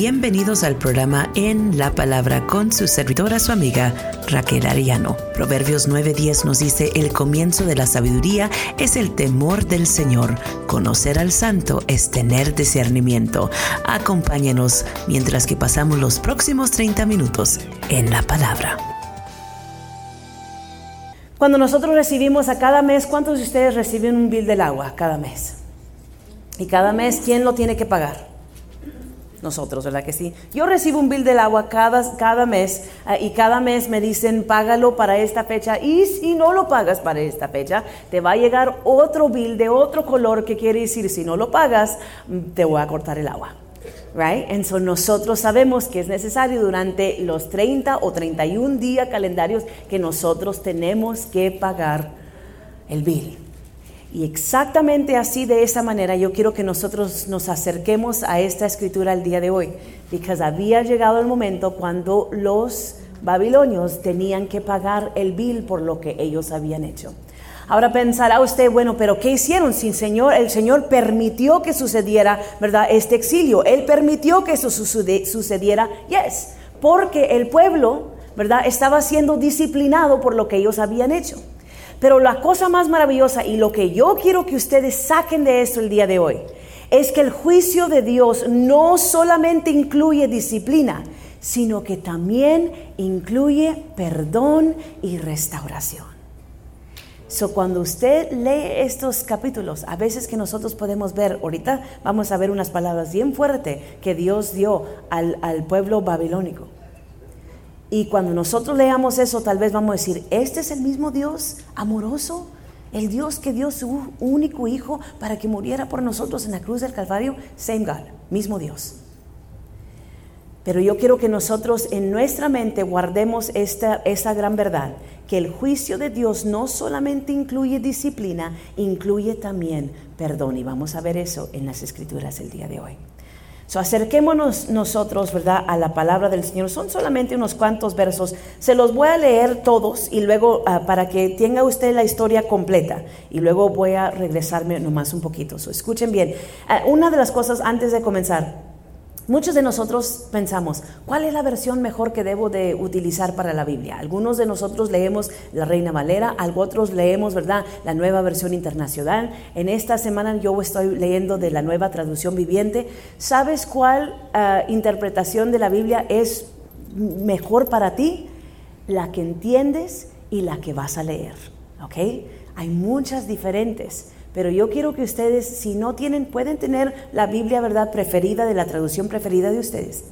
Bienvenidos al programa En la Palabra con su servidora, su amiga Raquel Ariano. Proverbios 9:10 nos dice, el comienzo de la sabiduría es el temor del Señor. Conocer al santo es tener discernimiento. Acompáñenos mientras que pasamos los próximos 30 minutos en la palabra. Cuando nosotros recibimos a cada mes, ¿cuántos de ustedes reciben un bill del agua cada mes? Y cada mes, ¿quién lo tiene que pagar? Nosotros, ¿verdad que sí? Yo recibo un bill del agua cada, cada mes ah, y cada mes me dicen págalo para esta fecha y si no lo pagas para esta fecha, te va a llegar otro bill de otro color que quiere decir si no lo pagas, te voy a cortar el agua. Right? Entonces nosotros sabemos que es necesario durante los 30 o 31 días calendarios que nosotros tenemos que pagar el bill. Y exactamente así, de esa manera, yo quiero que nosotros nos acerquemos a esta escritura el día de hoy, porque había llegado el momento cuando los babilonios tenían que pagar el bill por lo que ellos habían hecho. Ahora pensará usted, bueno, pero ¿qué hicieron? Si el Señor, el Señor permitió que sucediera, ¿verdad? Este exilio, Él permitió que eso sucediera, yes, porque el pueblo, ¿verdad? Estaba siendo disciplinado por lo que ellos habían hecho. Pero la cosa más maravillosa y lo que yo quiero que ustedes saquen de esto el día de hoy es que el juicio de Dios no solamente incluye disciplina, sino que también incluye perdón y restauración. So, cuando usted lee estos capítulos, a veces que nosotros podemos ver, ahorita vamos a ver unas palabras bien fuertes que Dios dio al, al pueblo babilónico. Y cuando nosotros leamos eso, tal vez vamos a decir, este es el mismo Dios amoroso, el Dios que dio su único hijo para que muriera por nosotros en la cruz del Calvario. Same God, mismo Dios. Pero yo quiero que nosotros en nuestra mente guardemos esta, esta gran verdad, que el juicio de Dios no solamente incluye disciplina, incluye también perdón. Y vamos a ver eso en las escrituras el día de hoy. So, acerquémonos nosotros, ¿verdad?, a la palabra del Señor. Son solamente unos cuantos versos. Se los voy a leer todos y luego ah, para que tenga usted la historia completa. Y luego voy a regresarme nomás un poquito. So, escuchen bien. Ah, una de las cosas antes de comenzar. Muchos de nosotros pensamos, ¿cuál es la versión mejor que debo de utilizar para la Biblia? Algunos de nosotros leemos la Reina Valera, otros leemos, ¿verdad?, la nueva versión internacional. En esta semana yo estoy leyendo de la nueva traducción viviente. ¿Sabes cuál ah, interpretación de la Biblia es mejor para ti? La que entiendes y la que vas a leer, ¿ok? Hay muchas diferentes. Pero yo quiero que ustedes, si no tienen, pueden tener la Biblia, ¿verdad?, preferida, de la traducción preferida de ustedes.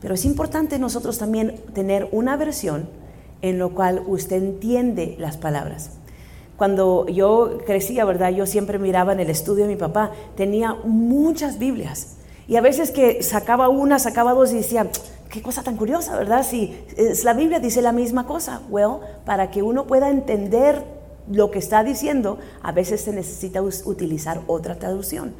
Pero es importante nosotros también tener una versión en la cual usted entiende las palabras. Cuando yo crecía, ¿verdad? Yo siempre miraba en el estudio de mi papá, tenía muchas Biblias. Y a veces que sacaba una, sacaba dos y decía, qué cosa tan curiosa, ¿verdad? Si la Biblia dice la misma cosa. Well, para que uno pueda entender lo que está diciendo, a veces se necesita utilizar otra traducción.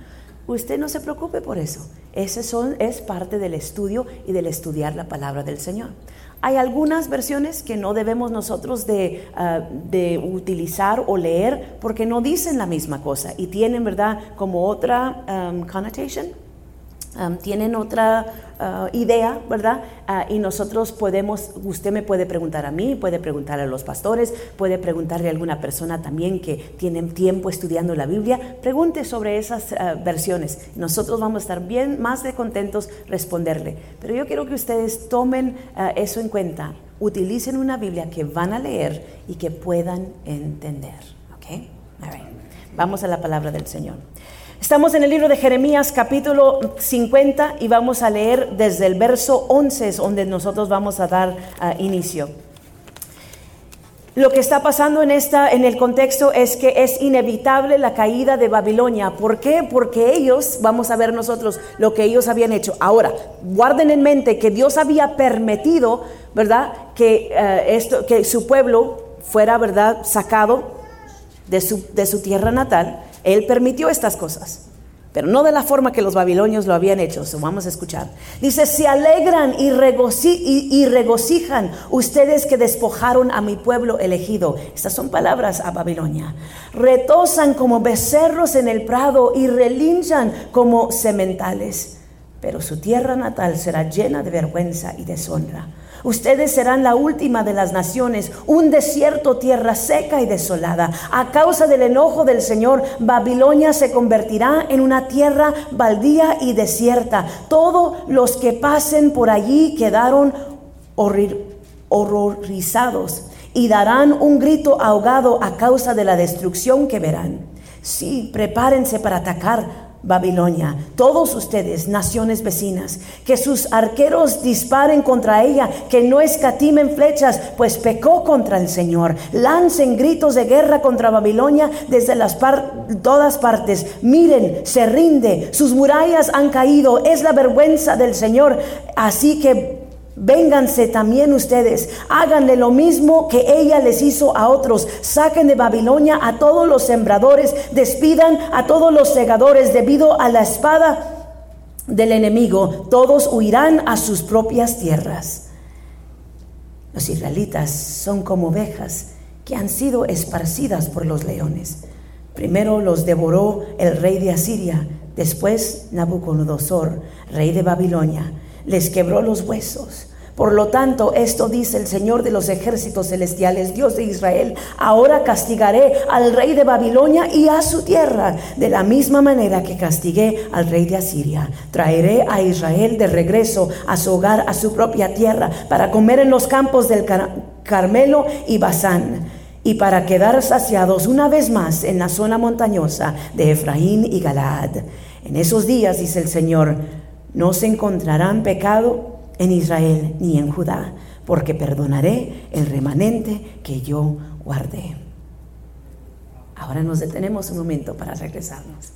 Usted no se preocupe por eso. Ese son, es parte del estudio y del estudiar la palabra del Señor. Hay algunas versiones que no debemos nosotros de, ah, utilizar o leer porque no dicen la misma cosa y tienen, ¿verdad?, como otra um, connotation, tienen otra ah, idea, ¿verdad? Ah, y nosotros podemos, usted me puede preguntar a mí, puede preguntar a los pastores, puede preguntarle a alguna persona también que tiene tiempo estudiando la Biblia, pregunte sobre esas ah, versiones. Nosotros vamos a estar bien más de contentos responderle. Pero yo quiero que ustedes tomen eso en cuenta, utilicen una Biblia que van a leer y que puedan entender. ¿Ok? Vamos a la palabra del Señor. Estamos en el libro de Jeremías capítulo 50 y vamos a leer desde el verso 11, donde nosotros vamos a dar ah, inicio. Lo que está pasando en, esta, en el contexto es que es inevitable la caída de Babilonia. ¿Por qué? Porque ellos, vamos a ver nosotros lo que ellos habían hecho. Ahora, guarden en mente que Dios había permitido, ¿verdad? Que, ah, esto, que su pueblo fuera, ¿verdad? Sacado de su, de su tierra natal él permitió estas cosas, pero no de la forma que los babilonios lo habían hecho. vamos a escuchar. Dice, se alegran y, y, regocijan ustedes que despojaron a mi pueblo elegido. Estas son palabras a Babilonia. Retosan como becerros en el prado y relinchan como sementales. pero su tierra natal será llena de vergüenza y deshonra. Ustedes serán la última de las naciones, un desierto, tierra seca y desolada. A causa del enojo del Señor, Babilonia se convertirá en una tierra baldía y desierta. Todos los que pasen por allí quedaron horrorizados y darán un grito ahogado a causa de la destrucción que verán. Sí, prepárense para atacar Babilonia, todos ustedes, naciones vecinas, que sus arqueros disparen contra ella, que no escatimen flechas, pues pecó contra el Señor. Lancen gritos de guerra contra Babilonia desde las todas partes. Miren, se rinde, sus murallas han caído, es la vergüenza del Señor. Así que Vénganse también ustedes, háganle lo mismo que ella les hizo a otros. Saquen de Babilonia a todos los sembradores, despidan a todos los segadores debido a la espada del enemigo. Todos huirán a sus propias tierras. Los israelitas son como ovejas que han sido esparcidas por los leones. Primero los devoró el rey de Asiria, después Nabucodonosor, rey de Babilonia les quebró los huesos. Por lo tanto, esto dice el Señor de los ejércitos celestiales, Dios de Israel, ahora castigaré al rey de Babilonia y a su tierra, de la misma manera que castigué al rey de Asiria. Traeré a Israel de regreso a su hogar, a su propia tierra, para comer en los campos del Carmelo y Basán y para quedar saciados una vez más en la zona montañosa de Efraín y Galaad. En esos días, dice el Señor, no se encontrarán pecado en Israel ni en Judá, porque perdonaré el remanente que yo guardé. Ahora nos detenemos un momento para regresarnos.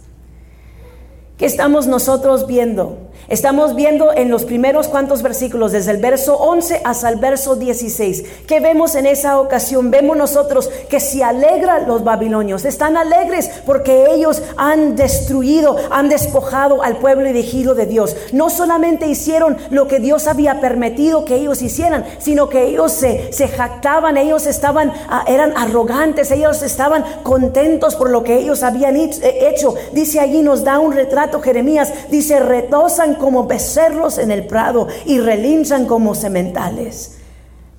¿Qué estamos nosotros viendo? Estamos viendo en los primeros cuantos versículos, desde el verso 11 hasta el verso 16. ¿Qué vemos en esa ocasión? Vemos nosotros que se alegran los babilonios. Están alegres porque ellos han destruido, han despojado al pueblo elegido de Dios. No solamente hicieron lo que Dios había permitido que ellos hicieran, sino que ellos se, se jactaban, ellos estaban, ah, eran arrogantes, ellos estaban contentos por lo que ellos habían hecho. Dice allí, nos da un retrato Jeremías, dice, retosan como becerros en el prado y relinchan como sementales.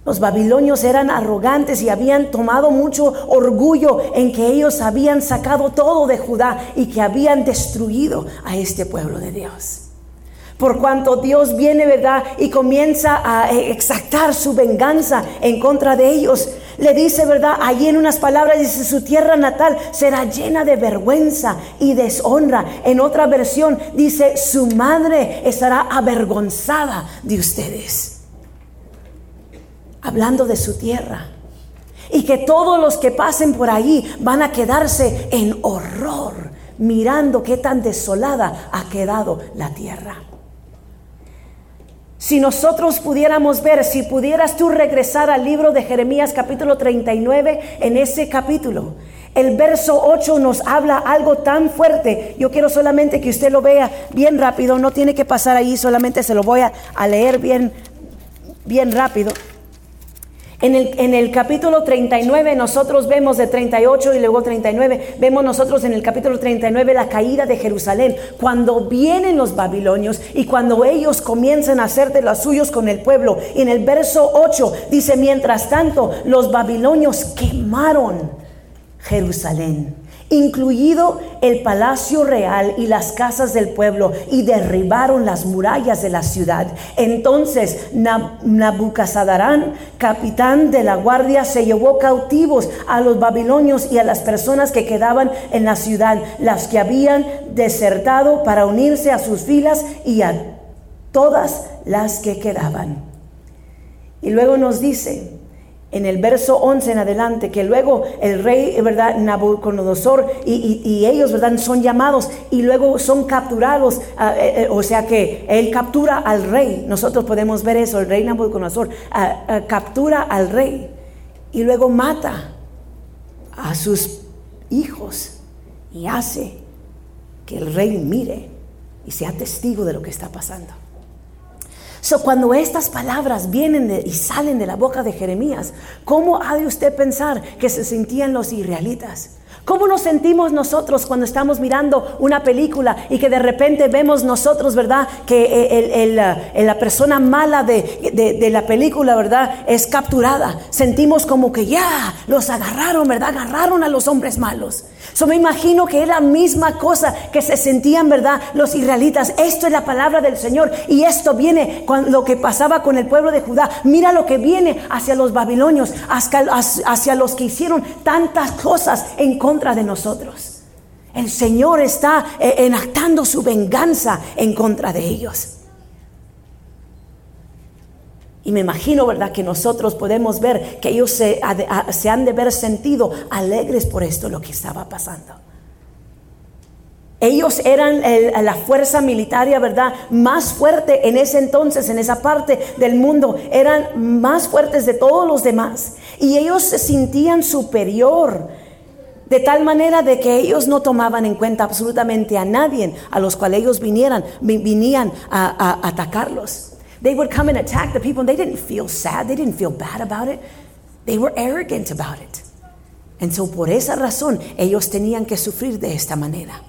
Los babilonios eran arrogantes y habían tomado mucho orgullo en que ellos habían sacado todo de Judá y que habían destruido a este pueblo de Dios. Por cuanto Dios viene, ¿verdad? Y comienza a exactar su venganza en contra de ellos le dice, ¿verdad? Allí en unas palabras dice, su tierra natal será llena de vergüenza y deshonra. En otra versión dice, su madre estará avergonzada de ustedes. Hablando de su tierra. Y que todos los que pasen por ahí van a quedarse en horror mirando qué tan desolada ha quedado la tierra. Si nosotros pudiéramos ver, si pudieras tú regresar al libro de Jeremías capítulo 39, en ese capítulo, el verso 8 nos habla algo tan fuerte. Yo quiero solamente que usted lo vea bien rápido, no tiene que pasar ahí, solamente se lo voy a, a leer bien, bien rápido. En el, capítulo 39 nosotros vemos de 38 y luego 39, vemos nosotros en el capítulo 39 la caída de Jerusalén, cuando vienen los babilonios y cuando ellos comienzan a hacer de los suyos con el pueblo. Y en el verso 8 dice, mientras tanto los babilonios quemaron Jerusalén incluido el palacio real y las casas del pueblo, y derribaron las murallas de la ciudad. Entonces Nabucazadarán, capitán de la guardia, se llevó cautivos a los babilonios y a las personas que quedaban en la ciudad, las que habían desertado para unirse a sus filas y a todas las que quedaban. Y luego nos dice, en el verso 11 en adelante, que luego el rey, ¿verdad? Nabucodonosor y, ellos, ¿verdad? Son llamados y luego son capturados, ah, eh, eh, o sea que él captura al rey, nosotros podemos ver eso, el rey Nabucodonosor ah, ah, captura al rey y luego mata a sus hijos y hace que el rey mire y sea testigo de lo que está pasando. So, cuando estas palabras vienen y salen de la boca de Jeremías, ¿cómo ha de usted pensar que se sentían los israelitas? ¿Cómo nos sentimos nosotros cuando estamos mirando una película y que de repente vemos nosotros, verdad, que el, la persona mala de, la película, verdad, es capturada? Sentimos como que ya los agarraron, verdad, agarraron a los hombres malos. So me imagino que es la misma cosa que se sentían, verdad, los israelitas. Esto es la palabra del Señor y esto viene con lo que pasaba con el pueblo de Judá. Mira lo que viene hacia los babilonios, hacia, hacia los que hicieron tantas cosas en contra de nosotros. El Señor está eh, enactando su venganza en contra de ellos. Y me imagino, ¿verdad?, que nosotros podemos ver que ellos se, han de ver sentido alegres por esto, lo que estaba pasando. Ellos eran la fuerza militar, ¿verdad? Más fuerte en ese entonces, en esa parte del mundo. Eran más fuertes de todos los demás. Y ellos se sentían superior de tal manera de que ellos no tomaban en cuenta absolutamente a nadie a los cuales ellos vinieran, vinían a atacarlos. They would come and attack the people and they didn't feel sad, they didn't feel bad about it. They were arrogant about it. And so por esa razón ellos tenían que sufrir de esta manera.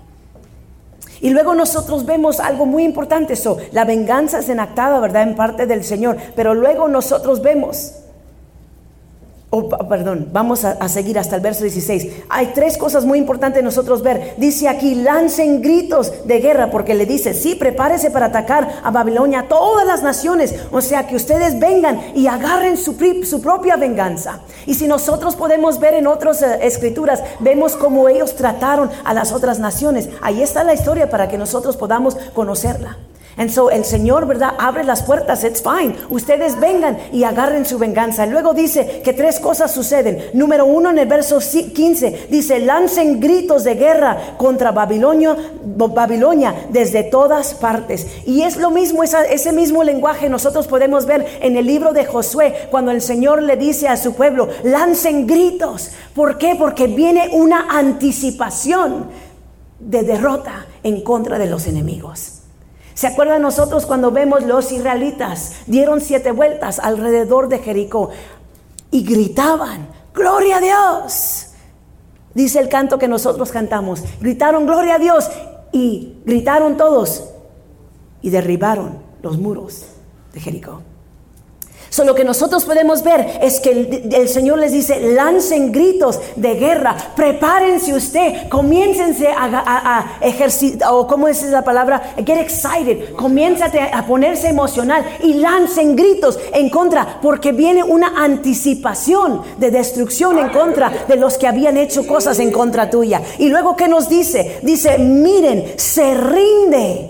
Y luego nosotros vemos algo muy importante, eso, la venganza es enactada, ¿verdad?, en parte del Señor, pero luego nosotros vemos Oh, perdón, vamos a, seguir hasta el verso 16. Hay tres cosas muy importantes nosotros ver. Dice aquí, lancen gritos de guerra, porque le dice, sí, prepárese para atacar a Babilonia, todas las naciones. O sea, que ustedes vengan y agarren su, su propia venganza. Y si nosotros podemos ver en otras eh, escrituras, vemos cómo ellos trataron a las otras naciones. Ahí está la historia para que nosotros podamos conocerla. And so el Señor, ¿verdad? Abre las puertas, it's fine. Ustedes vengan y agarren su venganza. Luego dice que tres cosas suceden. Número uno, en el verso 15, dice, lancen gritos de guerra contra Babilonia, desde todas partes. Y es lo mismo, ese mismo lenguaje nosotros podemos ver en el libro de Josué, cuando el Señor le dice a su pueblo, lancen gritos. ¿Por qué? Porque viene una anticipación de derrota en contra de los enemigos. ¿Se acuerdan nosotros cuando vemos los israelitas dieron siete vueltas alrededor de Jericó y gritaban, gloria a Dios? Dice el canto que nosotros cantamos, gritaron gloria a Dios y gritaron todos y derribaron los muros de Jericó. So, lo que nosotros podemos ver es que el, Señor les dice, lancen gritos de guerra, prepárense usted, comiéncense a, ejercitar, o cómo es la palabra, get excited, comiénzate a ponerse emocional y lancen gritos en contra, porque viene una anticipación de destrucción en contra de los que habían hecho cosas en contra tuya. Y luego, ¿qué nos dice? Dice, miren, se rinde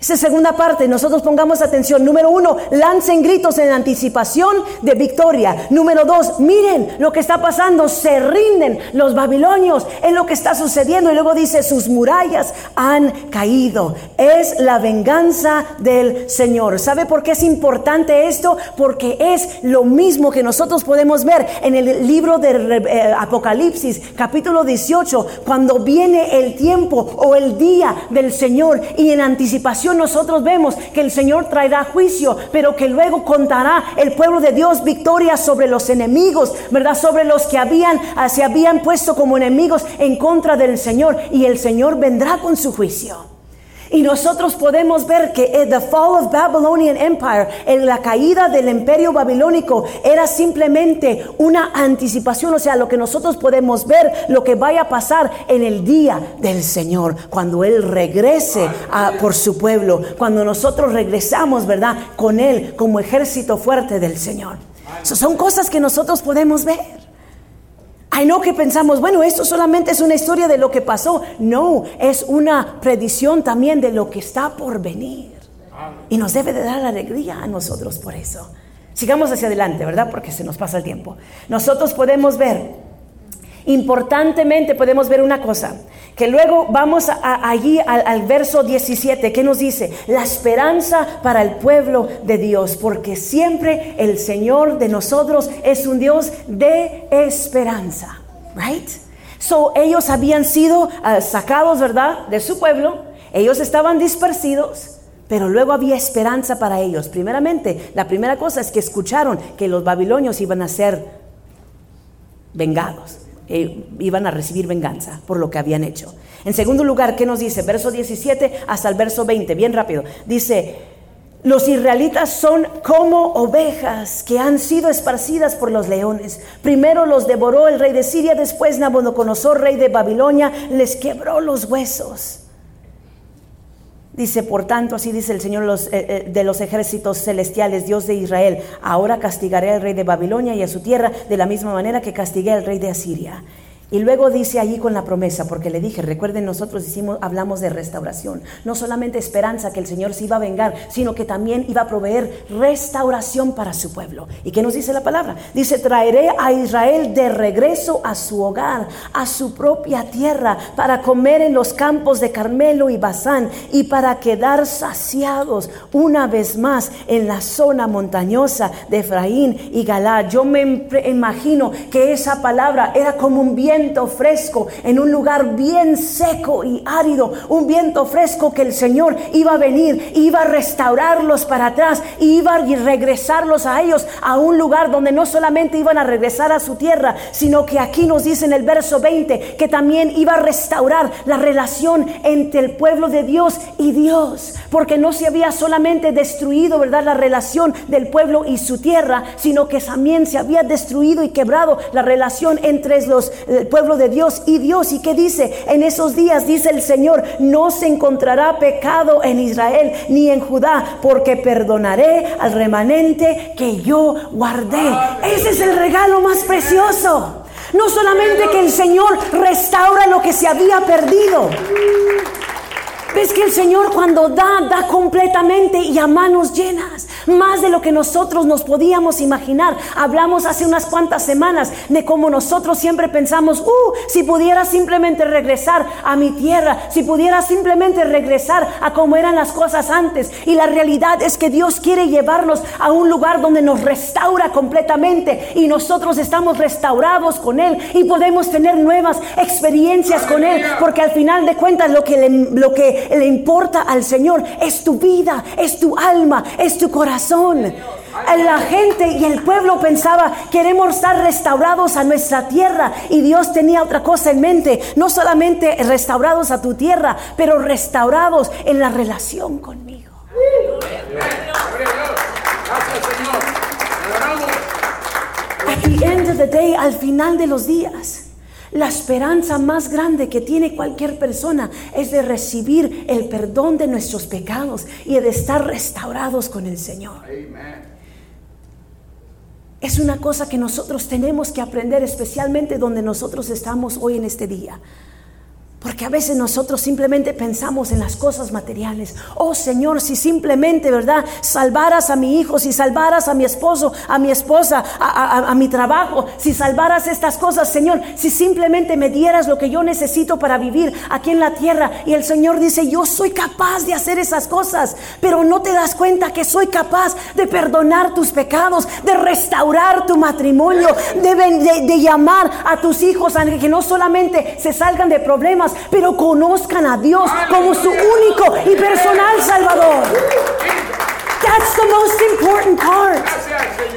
esa segunda parte, nosotros pongamos atención. Número uno, lancen gritos en anticipación de victoria. Número dos, miren lo que está pasando, se rinden los babilonios en lo que está sucediendo. Y luego dice, sus murallas han caído. Es la venganza del Señor. ¿Sabe por qué es importante esto? Porque es lo mismo que nosotros podemos ver en el libro de eh, Apocalipsis, capítulo 18, cuando viene el tiempo o el día del Señor y en anticipación nosotros vemos que el Señor traerá juicio, pero que luego contará el pueblo de Dios victoria sobre los enemigos, ¿verdad? Sobre los que habían, ah, se habían puesto como enemigos en contra del Señor y el Señor vendrá con su juicio. Y nosotros podemos ver que the fall of Babylonian Empire, en la caída del imperio babilónico, era simplemente una anticipación, o sea, lo que nosotros podemos ver, lo que vaya a pasar en el día del Señor, cuando Él regrese por su pueblo, cuando nosotros regresamos, ¿verdad? Con Él como ejército fuerte del Señor. son cosas que nosotros podemos ver. Ay, no que pensamos, bueno, esto solamente es una historia de lo que pasó. No, es una predicción también de lo que está por venir. Y nos debe de dar alegría a nosotros por eso. Sigamos hacia adelante, ¿verdad? Porque se nos pasa el tiempo. Nosotros podemos ver, importantemente podemos ver una cosa, que luego vamos allí al, verso 17, que nos dice, la esperanza para el pueblo de Dios, porque siempre el Señor de nosotros es un Dios de esperanza, right? So ellos habían sido ah, sacados, ¿verdad?, de su pueblo, ellos estaban dispersidos. Pero luego había esperanza para ellos. Primeramente, la primera cosa es que escucharon que los babilonios iban a ser vengados eh, iban a recibir venganza por lo que habían hecho. En segundo lugar, ¿qué nos dice? Verso 17 hasta el verso 20, bien rápido. Dice, los israelitas son como ovejas que han sido esparcidas por los leones. Primero los devoró el rey de Siria, después Nabucodonosor, rey de Babilonia, les quebró los huesos. Dice, por tanto, así dice el Señor eh, eh, de los ejércitos celestiales, Dios de Israel, ahora castigaré al rey de Babilonia y a su tierra de la misma manera que castigué al rey de Asiria. Y luego dice allí con la promesa, porque le dije, recuerden, nosotros hablamos de restauración, no solamente esperanza que el Señor se iba a vengar, sino que también iba a proveer restauración para su pueblo. ¿Y qué nos dice la palabra? Dice, traeré a Israel de regreso a su hogar, a su propia tierra, para comer en los campos de Carmelo y Bazán, y para quedar saciados una vez más en la zona montañosa de Efraín y Galá. Yo me imagino que esa palabra era como un bien viento fresco en un lugar bien seco y árido, un viento fresco que el Señor iba a venir, iba a restaurarlos para atrás, iba a regresarlos a ellos a un lugar donde no solamente iban a regresar a su tierra, sino que aquí nos dice en el verso 20 que también iba a restaurar la relación entre el pueblo de Dios y Dios, porque no se había solamente destruido, ¿verdad?, la relación del pueblo y su tierra, sino que también se había destruido y quebrado la relación entre los pueblo de Dios y Dios. ¿Y qué dice? En esos días dice el Señor, no se encontrará pecado en Israel ni en Judá, porque perdonaré al remanente que yo guardé. Ese es el regalo más precioso. No solamente que el Señor restaura lo que se había perdido. Ves que el Señor cuando da, da completamente y a manos llenas más de lo que nosotros nos podíamos imaginar. Hablamos hace unas cuantas semanas de cómo nosotros siempre pensamos, uh, si pudiera simplemente regresar a mi tierra, si pudiera simplemente regresar a cómo eran las cosas antes. Y la realidad es que Dios quiere llevarnos a un lugar donde nos restaura completamente y nosotros estamos restaurados con Él y podemos tener nuevas experiencias con Él, porque al final de cuentas lo que le, lo que le importa al Señor es tu vida, es tu alma, es tu corazón la gente y el pueblo pensaba, queremos estar restaurados a nuestra tierra. Y Dios tenía otra cosa en mente, no solamente restaurados a tu tierra, pero restaurados en la relación conmigo. At the end of the day, al final de los días, la esperanza más grande que tiene cualquier persona es de recibir el perdón de nuestros pecados y de estar restaurados con el Señor. Es una cosa que nosotros tenemos que aprender, especialmente donde nosotros estamos hoy en este día. Porque a veces nosotros simplemente pensamos en las cosas materiales. Oh Señor, si simplemente, ¿verdad? Salvaras a mi hijo, si salvaras a mi esposo, a mi esposa, a, mi trabajo, si salvaras estas cosas, Señor, si simplemente me dieras lo que yo necesito para vivir aquí en la tierra. Y el Señor dice, yo soy capaz de hacer esas cosas, pero no te das cuenta que soy capaz de perdonar tus pecados, de restaurar tu matrimonio, de, de, llamar a tus hijos a que no solamente se salgan de problemas, pero conozcan a Dios como su único y personal Salvador. That's the most important part.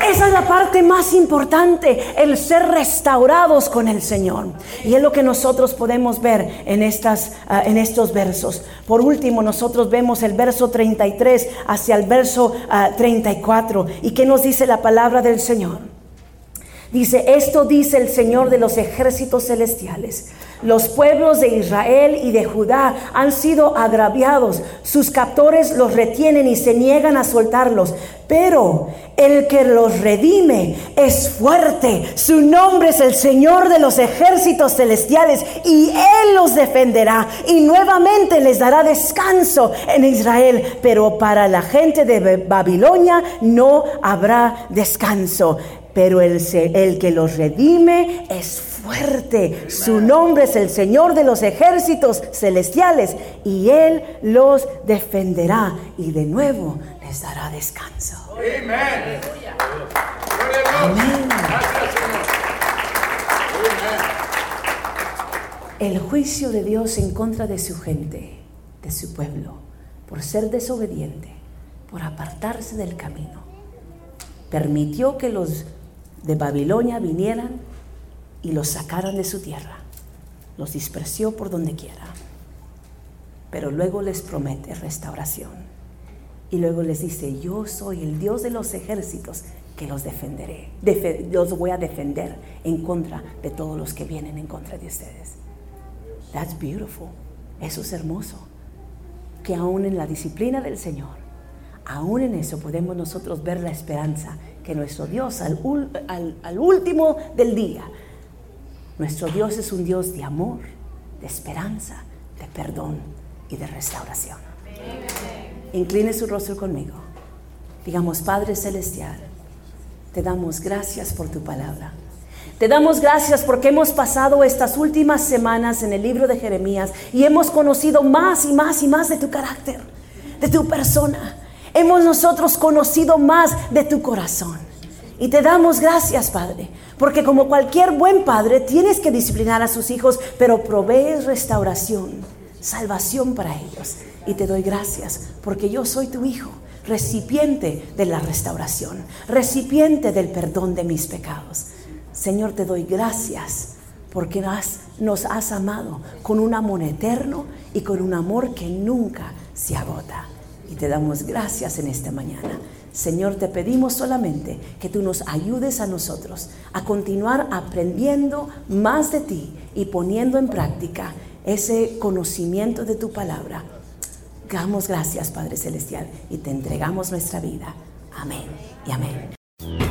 Esa es la parte más importante, el ser restaurados con el Señor. Y es lo que nosotros podemos ver en, estas, ah, en estos versos. Por último, nosotros vemos el verso 33 hacia el verso 34. Ah, ¿Y qué nos dice la palabra del Señor? Dice, esto dice el Señor de los ejércitos celestiales. Los pueblos de Israel y de Judá han sido agraviados. Sus captores los retienen y se niegan a soltarlos. Pero el que los redime es fuerte. Su nombre es el Señor de los ejércitos celestiales y Él los defenderá y nuevamente les dará descanso en Israel. Pero para la gente de Babilonia no habrá descanso. Pero el, el que los redime es fuerte. Su nombre es el Señor de los ejércitos celestiales y Él los defenderá y de nuevo les dará descanso. Amén. El juicio de Dios en contra de su gente, de su pueblo, por ser desobediente, por apartarse del camino, permitió que los de Babilonia vinieran y los sacaran de su tierra. Los dispersió por donde quiera. Pero luego les promete restauración. Y luego les dice, yo soy el Dios de los ejércitos que los defenderé. los voy a defender en contra de todos los que vienen en contra de ustedes. That's beautiful. Eso es hermoso. Que aún en la disciplina del Señor, aún en eso podemos nosotros ver la esperanza que nuestro Dios al, al último del día, nuestro Dios es un Dios de amor, de esperanza, de perdón y de restauración. Incline su rostro conmigo. Digamos, Padre Celestial, te damos gracias por tu palabra. Te damos gracias porque hemos pasado estas últimas semanas en el libro de Jeremías y hemos conocido más y más y más de tu carácter, de tu persona. Hemos nosotros conocido más de tu corazón. Y te damos gracias, Padre, porque como cualquier buen padre tienes que disciplinar a sus hijos, pero provees restauración, salvación para ellos. Y te doy gracias porque yo soy tu hijo recipiente de la restauración, recipiente del perdón de mis pecados. Señor, te doy gracias porque nos has amado con un amor eterno y con un amor que nunca se agota. Y te damos gracias en esta mañana. Señor, te pedimos solamente que tú nos ayudes a nosotros a continuar aprendiendo más de ti y poniendo en práctica ese conocimiento de tu palabra Damos gracias, Padre Celestial, y te entregamos nuestra vida. Amén y amén.